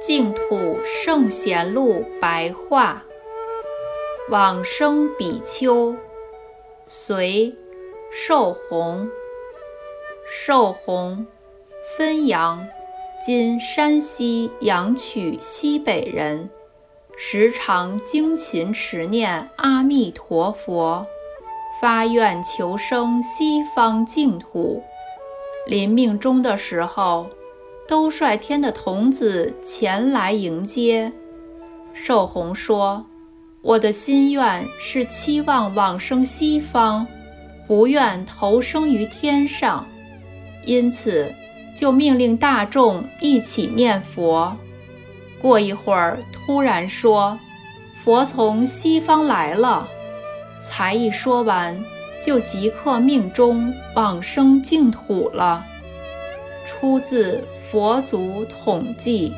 净土圣贤录白话，往生比丘，隋，寿弘。寿弘，汾阳（今山西阳曲西北）人，时常精勤持念阿弥陀佛，发愿求生西方净土。临命终的时候。兜率天的童子前来迎接，寿弘说：“我的心愿是期望往生西方，不愿投生于天上，因此就命令大众一起念佛。过一会儿，突然说：‘佛从西方来了。’才一说完，就即刻命中往生净土了。”出自。佛祖统计。